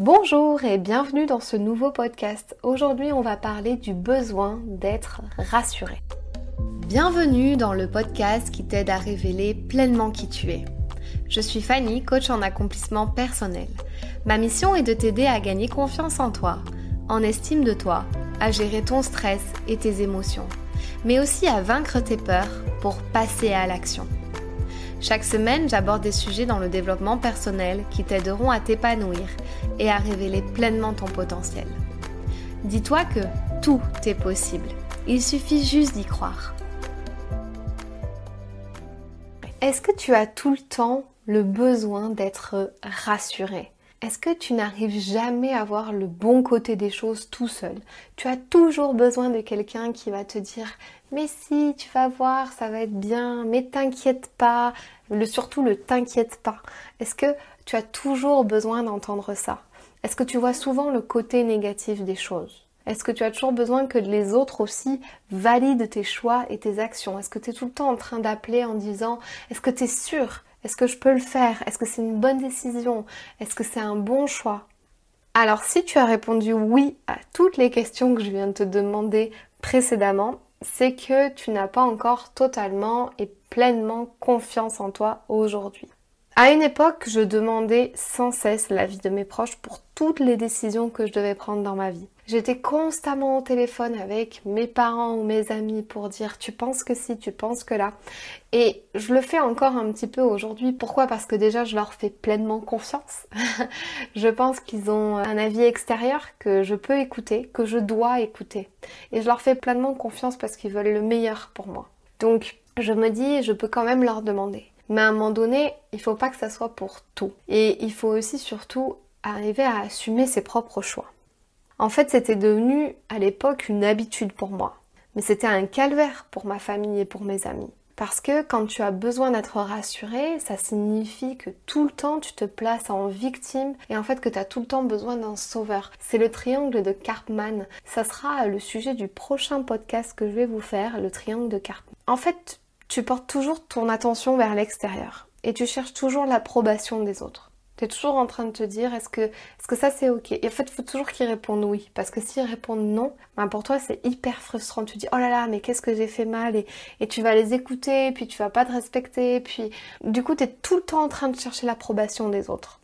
Bonjour et bienvenue dans ce nouveau podcast. Aujourd'hui, on va parler du besoin d'être rassuré. Bienvenue dans le podcast qui t'aide à révéler pleinement qui tu es. Je suis Fanny, coach en accomplissement personnel. Ma mission est de t'aider à gagner confiance en toi, en estime de toi, à gérer ton stress et tes émotions, mais aussi à vaincre tes peurs pour passer à l'action. Chaque semaine, j'aborde des sujets dans le développement personnel qui t'aideront à t'épanouir et à révéler pleinement ton potentiel. Dis-toi que tout est possible. Il suffit juste d'y croire. Est-ce que tu as tout le temps le besoin d'être rassuré? Est-ce que tu n'arrives jamais à voir le bon côté des choses tout seul? Tu as toujours besoin de quelqu'un qui va te dire mais si, tu vas voir, ça va être bien, mais t'inquiète pas, surtout le t'inquiète pas. Est-ce que tu as toujours besoin d'entendre ça? Est-ce que tu vois souvent le côté négatif des choses? Est-ce que tu as toujours besoin que les autres aussi valident tes choix et tes actions? Est-ce que tu es tout le temps en train d'appeler en disant Est-ce que tu es sûr est-ce que je peux le faire? Est-ce que c'est une bonne décision? Est-ce que c'est un bon choix? Alors si tu as répondu oui à toutes les questions que je viens de te demander précédemment, c'est que tu n'as pas encore totalement et pleinement confiance en toi aujourd'hui. À une époque, je demandais sans cesse l'avis de mes proches pour toutes les décisions que je devais prendre dans ma vie. J'étais constamment au téléphone avec mes parents ou mes amis pour dire tu penses que si, tu penses que là. Et je le fais encore un petit peu aujourd'hui. Pourquoi? Parce que déjà je leur fais pleinement confiance. je pense qu'ils ont un avis extérieur que je peux écouter, que je dois écouter. Et je leur fais pleinement confiance parce qu'ils veulent le meilleur pour moi. Donc je me dis je peux quand même leur demander. Mais à un moment donné, il faut pas que ça soit pour tout. Et il faut aussi surtout arriver à assumer ses propres choix. En fait, c'était devenu à l'époque une habitude pour moi. Mais c'était un calvaire pour ma famille et pour mes amis. Parce que quand tu as besoin d'être rassuré, ça signifie que tout le temps tu te places en victime et en fait que tu as tout le temps besoin d'un sauveur. C'est le triangle de Karpman. Ça sera le sujet du prochain podcast que je vais vous faire, le triangle de Karpman. En fait, tu portes toujours ton attention vers l'extérieur et tu cherches toujours l'approbation des autres. Tu es toujours en train de te dire est-ce que, est que ça c'est ok? Et en fait, il faut toujours qu'ils répondent oui. Parce que s'ils répondent non, ben pour toi c'est hyper frustrant. Tu dis oh là là, mais qu'est-ce que j'ai fait mal? Et, et, tu vas les écouter, puis tu vas pas te respecter, puis du coup tu es tout le temps en train de chercher l'approbation des autres.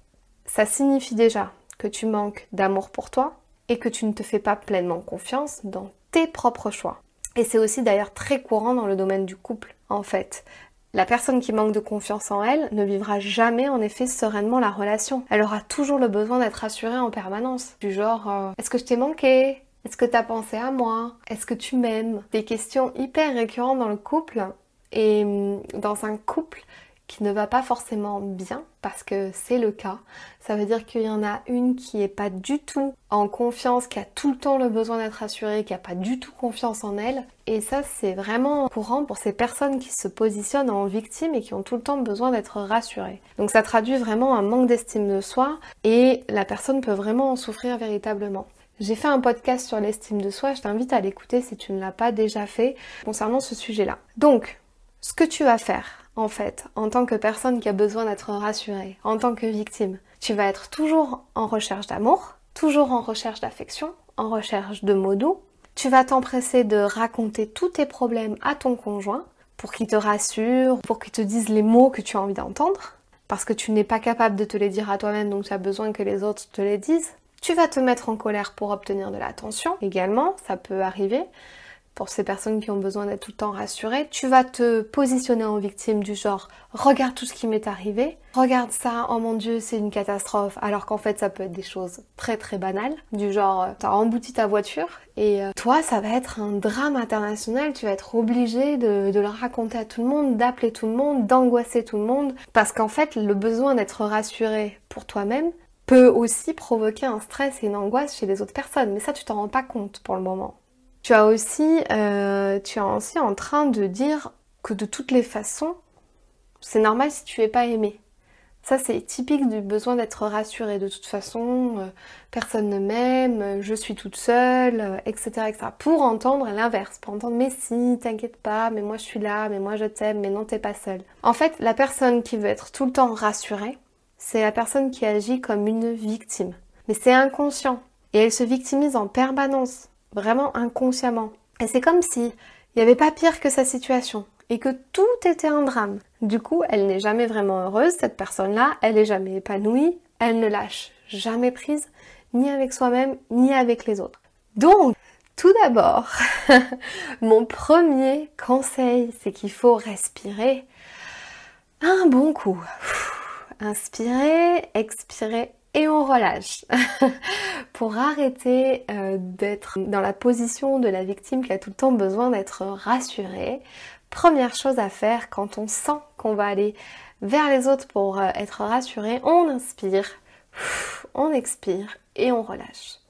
Ça signifie déjà que tu manques d'amour pour toi et que tu ne te fais pas pleinement confiance dans tes propres choix. Et c'est aussi d'ailleurs très courant dans le domaine du couple, en fait. La personne qui manque de confiance en elle ne vivra jamais en effet sereinement la relation. Elle aura toujours le besoin d'être rassurée en permanence. Du genre euh, est-ce que je t'ai manqué? Est-ce que t'as pensé à moi? Est-ce que tu m'aimes? Des questions hyper récurrentes dans le couple. Et hum, dans un couple, qui ne va pas forcément bien, parce que c'est le cas. Ça veut dire qu'il y en a une qui est pas du tout en confiance, qui a tout le temps le besoin d'être assurée, qui a pas du tout confiance en elle. Et ça, c'est vraiment courant pour ces personnes qui se positionnent en victime et qui ont tout le temps besoin d'être rassurées. Donc ça traduit vraiment un manque d'estime de soi et la personne peut vraiment en souffrir véritablement. J'ai fait un podcast sur l'estime de soi, je t'invite à l'écouter si tu ne l'as pas déjà fait concernant ce sujet-là. Donc, ce que tu vas faire, en fait, en tant que personne qui a besoin d'être rassurée, en tant que victime. Tu vas être toujours en recherche d'amour, toujours en recherche d'affection, en recherche de mots doux. Tu vas t'empresser de raconter tous tes problèmes à ton conjoint pour qu'il te rassure, pour qu'il te dise les mots que tu as envie d'entendre, parce que tu n'es pas capable de te les dire à toi-même, donc tu as besoin que les autres te les disent. Tu vas te mettre en colère pour obtenir de l'attention également, ça peut arriver pour ces personnes qui ont besoin d'être tout le temps rassurées, tu vas te positionner en victime du genre regarde tout ce qui m'est arrivé, regarde ça, oh mon dieu c'est une catastrophe, alors qu'en fait ça peut être des choses très très banales, du genre euh, t'as embouti ta voiture et euh, toi ça va être un drame international, tu vas être obligé de, de le raconter à tout le monde, d'appeler tout le monde, d'angoisser tout le monde, parce qu'en fait le besoin d'être rassuré pour toi-même peut aussi provoquer un stress et une angoisse chez les autres personnes, mais ça tu t'en rends pas compte pour le moment. Tu as aussi, euh, tu es aussi en train de dire que de toutes les façons, c'est normal si tu es pas aimé. Ça, c'est typique du besoin d'être rassuré. De toute façon, euh, personne ne m'aime, je suis toute seule, etc., euh, etc. Pour entendre l'inverse, pour entendre mais si, t'inquiète pas, mais moi je suis là, mais moi je t'aime, mais non, t'es pas seule. En fait, la personne qui veut être tout le temps rassurée, c'est la personne qui agit comme une victime. Mais c'est inconscient. Et elle se victimise en permanence, vraiment inconsciemment. Et c'est comme si il n'y avait pas pire que sa situation et que tout était un drame. Du coup, elle n'est jamais vraiment heureuse, cette personne-là, elle n'est jamais épanouie, elle ne lâche jamais prise, ni avec soi-même, ni avec les autres. Donc, tout d'abord, mon premier conseil, c'est qu'il faut respirer un bon coup. Inspirer, expirer et on relâche pour arrêter euh, d'être dans la position de la victime qui a tout le temps besoin d'être rassurée. Première chose à faire quand on sent qu'on va aller vers les autres pour euh, être rassuré, on inspire, on expire et on relâche.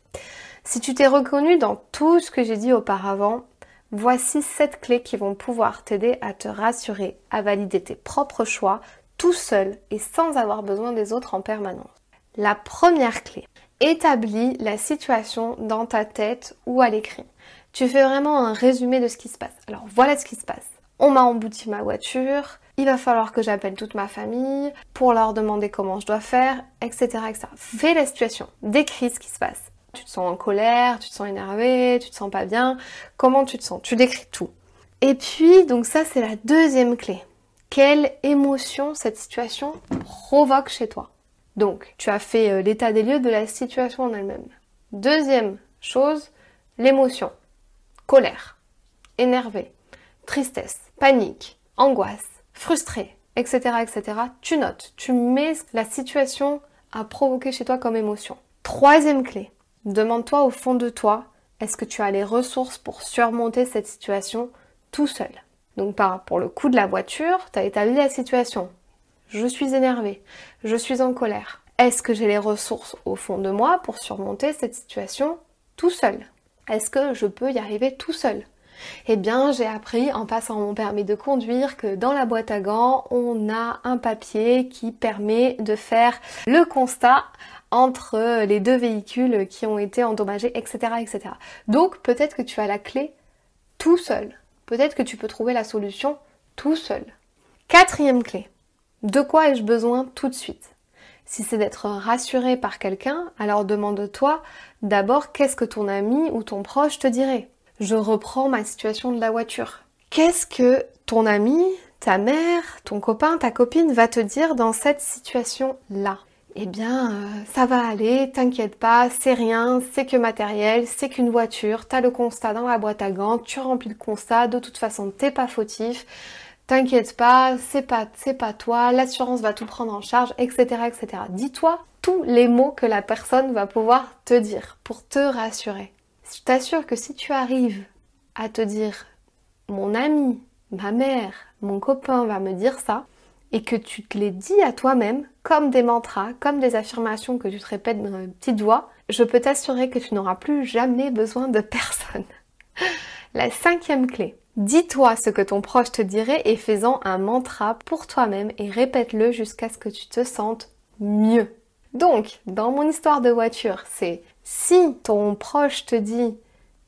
Si tu t'es reconnu dans tout ce que j'ai dit auparavant, voici sept clés qui vont pouvoir t'aider à te rassurer, à valider tes propres choix tout seul et sans avoir besoin des autres en permanence. La première clé, établis la situation dans ta tête ou à l'écrit. Tu fais vraiment un résumé de ce qui se passe. Alors voilà ce qui se passe. On m'a embouti ma voiture, il va falloir que j'appelle toute ma famille pour leur demander comment je dois faire, etc. etc. Fais la situation, décris ce qui se passe. Tu te sens en colère, tu te sens énervé, tu te sens pas bien, comment tu te sens? Tu décris tout. Et puis, donc ça c'est la deuxième clé. Quelle émotion cette situation provoque chez toi? Donc, tu as fait euh, l'état des lieux de la situation en elle-même. Deuxième chose, l'émotion. Colère, énervé, tristesse, panique, angoisse, frustré, etc., etc. Tu notes, tu mets la situation à provoquer chez toi comme émotion. Troisième clé, demande-toi au fond de toi, est-ce que tu as les ressources pour surmonter cette situation tout seul? Donc par, pour le coup de la voiture, tu as établi la situation je suis énervée, je suis en colère. Est-ce que j'ai les ressources au fond de moi pour surmonter cette situation tout seul? Est-ce que je peux y arriver tout seul? Eh bien, j'ai appris en passant mon permis de conduire que dans la boîte à gants, on a un papier qui permet de faire le constat entre les deux véhicules qui ont été endommagés, etc., etc. Donc, peut-être que tu as la clé tout seul. Peut-être que tu peux trouver la solution tout seul. Quatrième clé. De quoi ai-je besoin tout de suite? Si c'est d'être rassuré par quelqu'un, alors demande-toi d'abord qu'est-ce que ton ami ou ton proche te dirait. Je reprends ma situation de la voiture. Qu'est-ce que ton ami, ta mère, ton copain, ta copine va te dire dans cette situation-là? Eh bien, euh, ça va aller, t'inquiète pas, c'est rien, c'est que matériel, c'est qu'une voiture, t'as le constat dans la boîte à gants, tu remplis le constat, de toute façon t'es pas fautif, T'inquiète pas, c'est pas, c'est pas toi, l'assurance va tout prendre en charge, etc., etc. Dis-toi tous les mots que la personne va pouvoir te dire pour te rassurer. Je t'assure que si tu arrives à te dire mon ami, ma mère, mon copain va me dire ça, et que tu te les dis à toi-même, comme des mantras, comme des affirmations que tu te répètes dans une petite voix, je peux t'assurer que tu n'auras plus jamais besoin de personne. La cinquième clé, Dis-toi ce que ton proche te dirait et fais-en un mantra pour toi-même et répète-le jusqu'à ce que tu te sentes mieux. Donc, dans mon histoire de voiture, c'est si ton proche te dit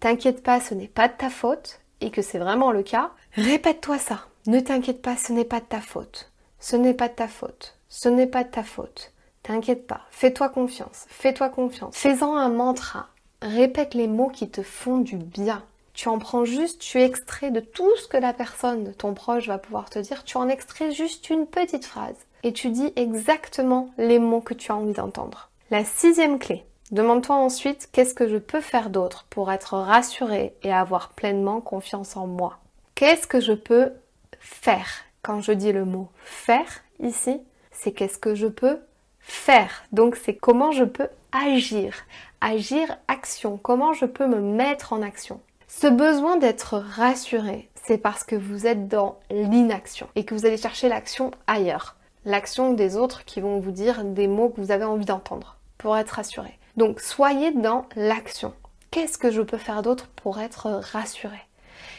T'inquiète pas, ce n'est pas de ta faute, et que c'est vraiment le cas, répète-toi ça. Ne t'inquiète pas, ce n'est pas de ta faute. Ce n'est pas de ta faute. Ce n'est pas de ta faute. T'inquiète pas. Fais-toi confiance. Fais-toi confiance. Fais-en un mantra. Répète les mots qui te font du bien. Tu en prends juste, tu extrais de tout ce que la personne, ton proche, va pouvoir te dire, tu en extrais juste une petite phrase. Et tu dis exactement les mots que tu as envie d'entendre. La sixième clé. Demande-toi ensuite qu'est-ce que je peux faire d'autre pour être rassurée et avoir pleinement confiance en moi? Qu'est-ce que je peux faire? Quand je dis le mot faire ici, c'est qu'est-ce que je peux faire? Donc c'est comment je peux agir. Agir, action. Comment je peux me mettre en action? Ce besoin d'être rassuré, c'est parce que vous êtes dans l'inaction et que vous allez chercher l'action ailleurs. L'action des autres qui vont vous dire des mots que vous avez envie d'entendre pour être rassuré. Donc soyez dans l'action. Qu'est-ce que je peux faire d'autre pour être rassuré?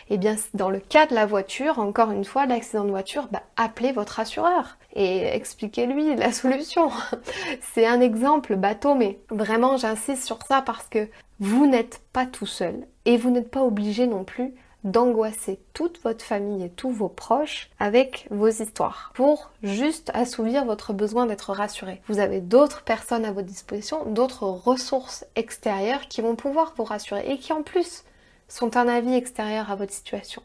Eh bien, dans le cas de la voiture, encore une fois, l'accident de voiture, bah, appelez votre assureur et expliquez-lui la solution. C'est un exemple bateau, mais vraiment j'insiste sur ça parce que vous n'êtes pas tout seul et vous n'êtes pas obligé non plus d'angoisser toute votre famille et tous vos proches avec vos histoires pour juste assouvir votre besoin d'être rassuré. Vous avez d'autres personnes à votre disposition, d'autres ressources extérieures qui vont pouvoir vous rassurer et qui en plus sont un avis extérieur à votre situation.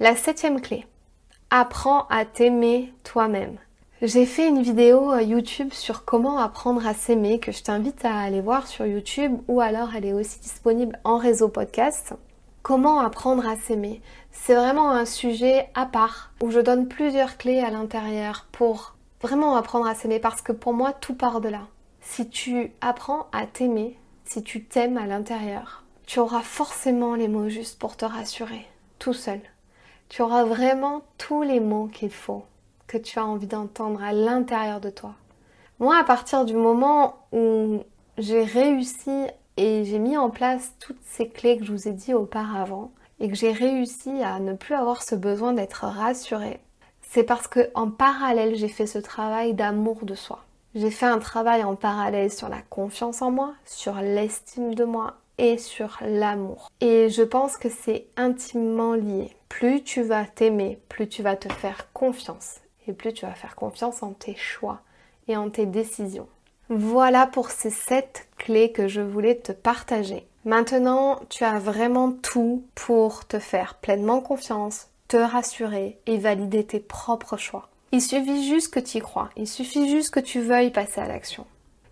La septième clé, apprends à t'aimer toi-même. J'ai fait une vidéo euh, YouTube sur comment apprendre à s'aimer que je t'invite à aller voir sur YouTube ou alors elle est aussi disponible en réseau podcast. Comment apprendre à s'aimer C'est vraiment un sujet à part où je donne plusieurs clés à l'intérieur pour vraiment apprendre à s'aimer parce que pour moi tout part de là. Si tu apprends à t'aimer, si tu t'aimes à l'intérieur, tu auras forcément les mots justes pour te rassurer, tout seul. Tu auras vraiment tous les mots qu'il faut, que tu as envie d'entendre à l'intérieur de toi. Moi, à partir du moment où j'ai réussi et j'ai mis en place toutes ces clés que je vous ai dit auparavant et que j'ai réussi à ne plus avoir ce besoin d'être rassurée, c'est parce que en parallèle, j'ai fait ce travail d'amour de soi. J'ai fait un travail en parallèle sur la confiance en moi, sur l'estime de moi sur l'amour. Et je pense que c'est intimement lié. Plus tu vas t'aimer, plus tu vas te faire confiance et plus tu vas faire confiance en tes choix et en tes décisions. Voilà pour ces 7 clés que je voulais te partager. Maintenant, tu as vraiment tout pour te faire pleinement confiance, te rassurer et valider tes propres choix. Il suffit juste que tu y crois, il suffit juste que tu veuilles passer à l'action.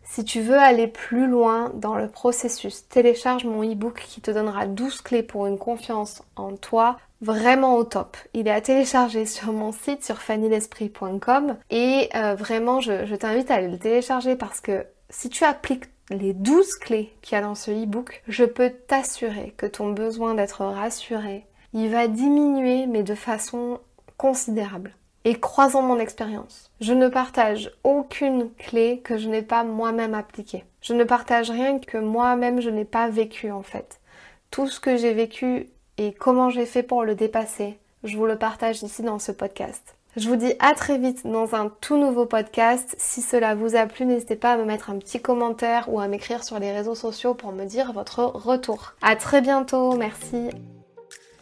Si tu veux aller plus loin dans le processus, télécharge mon e-book qui te donnera 12 clés pour une confiance en toi vraiment au top. Il est à télécharger sur mon site sur fannylesprit.com et euh, vraiment je, t'invite à aller le télécharger parce que si tu appliques les 12 clés qu'il y a dans ce e-book, je peux t'assurer que ton besoin d'être rassuré, il va diminuer mais de façon considérable. Et croisant mon expérience, je ne partage aucune clé que je n'ai pas moi-même appliquée. Je ne partage rien que moi-même je n'ai pas vécu en fait. Tout ce que j'ai vécu et comment j'ai fait pour le dépasser, je vous le partage ici dans ce podcast. Je vous dis à très vite dans un tout nouveau podcast. Si cela vous a plu, n'hésitez pas à me mettre un petit commentaire ou à m'écrire sur les réseaux sociaux pour me dire votre retour. À très bientôt, merci.